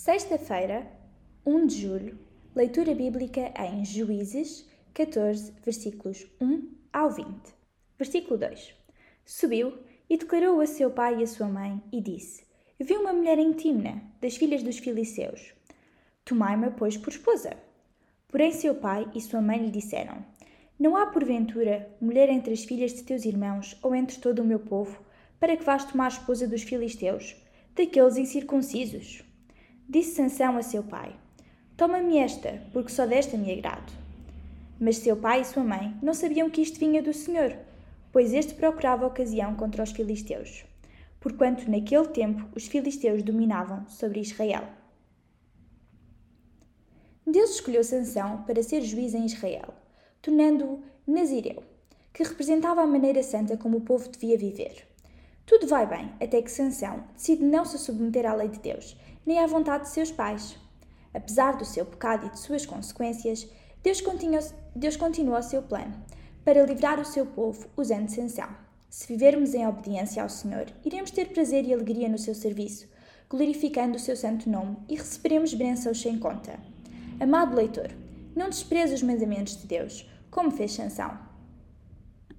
Sexta-feira, 1 de julho, leitura bíblica em Juízes 14, versículos 1 ao 20. Versículo 2: Subiu e declarou a seu pai e a sua mãe, e disse: Vi uma mulher em Timna, das filhas dos filisteus. Tomai-me, pois, por esposa. Porém, seu pai e sua mãe lhe disseram: Não há, porventura, mulher entre as filhas de teus irmãos ou entre todo o meu povo, para que vás tomar esposa dos filisteus, daqueles incircuncisos? Disse Sansão a seu pai: Toma-me esta, porque só desta me agrado. Mas seu pai e sua mãe não sabiam que isto vinha do Senhor, pois este procurava ocasião contra os filisteus, porquanto naquele tempo os filisteus dominavam sobre Israel. Deus escolheu Sansão para ser juiz em Israel, tornando-o Nazireu, que representava a maneira santa como o povo devia viver. Tudo vai bem até que Sansão decide não se submeter à lei de Deus, nem à vontade de seus pais. Apesar do seu pecado e de suas consequências, Deus continua, Deus continua o seu plano para livrar o seu povo usando Sansão. Se vivermos em obediência ao Senhor, iremos ter prazer e alegria no seu serviço, glorificando o seu santo nome e receberemos bênçãos sem conta. Amado leitor, não despreze os mandamentos de Deus, como fez Sansão